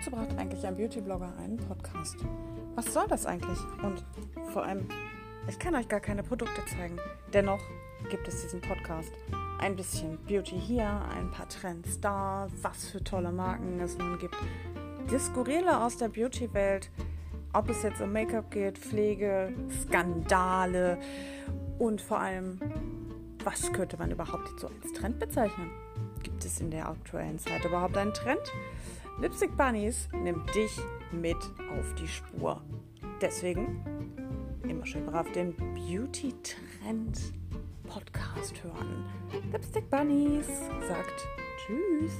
wozu braucht eigentlich ein Beauty-Blogger einen Podcast? Was soll das eigentlich? Und vor allem, ich kann euch gar keine Produkte zeigen. Dennoch gibt es diesen Podcast. Ein bisschen Beauty hier, ein paar Trends da, was für tolle Marken es nun gibt. Die Skurrile aus der Beauty-Welt, ob es jetzt um Make-up geht, Pflege, Skandale und vor allem, was könnte man überhaupt so als Trend bezeichnen? Gibt es in der aktuellen Zeit überhaupt einen Trend? Lipstick Bunnies nimmt dich mit auf die Spur. Deswegen immer schön brav den Beauty Trend Podcast hören. Lipstick Bunnies sagt Tschüss.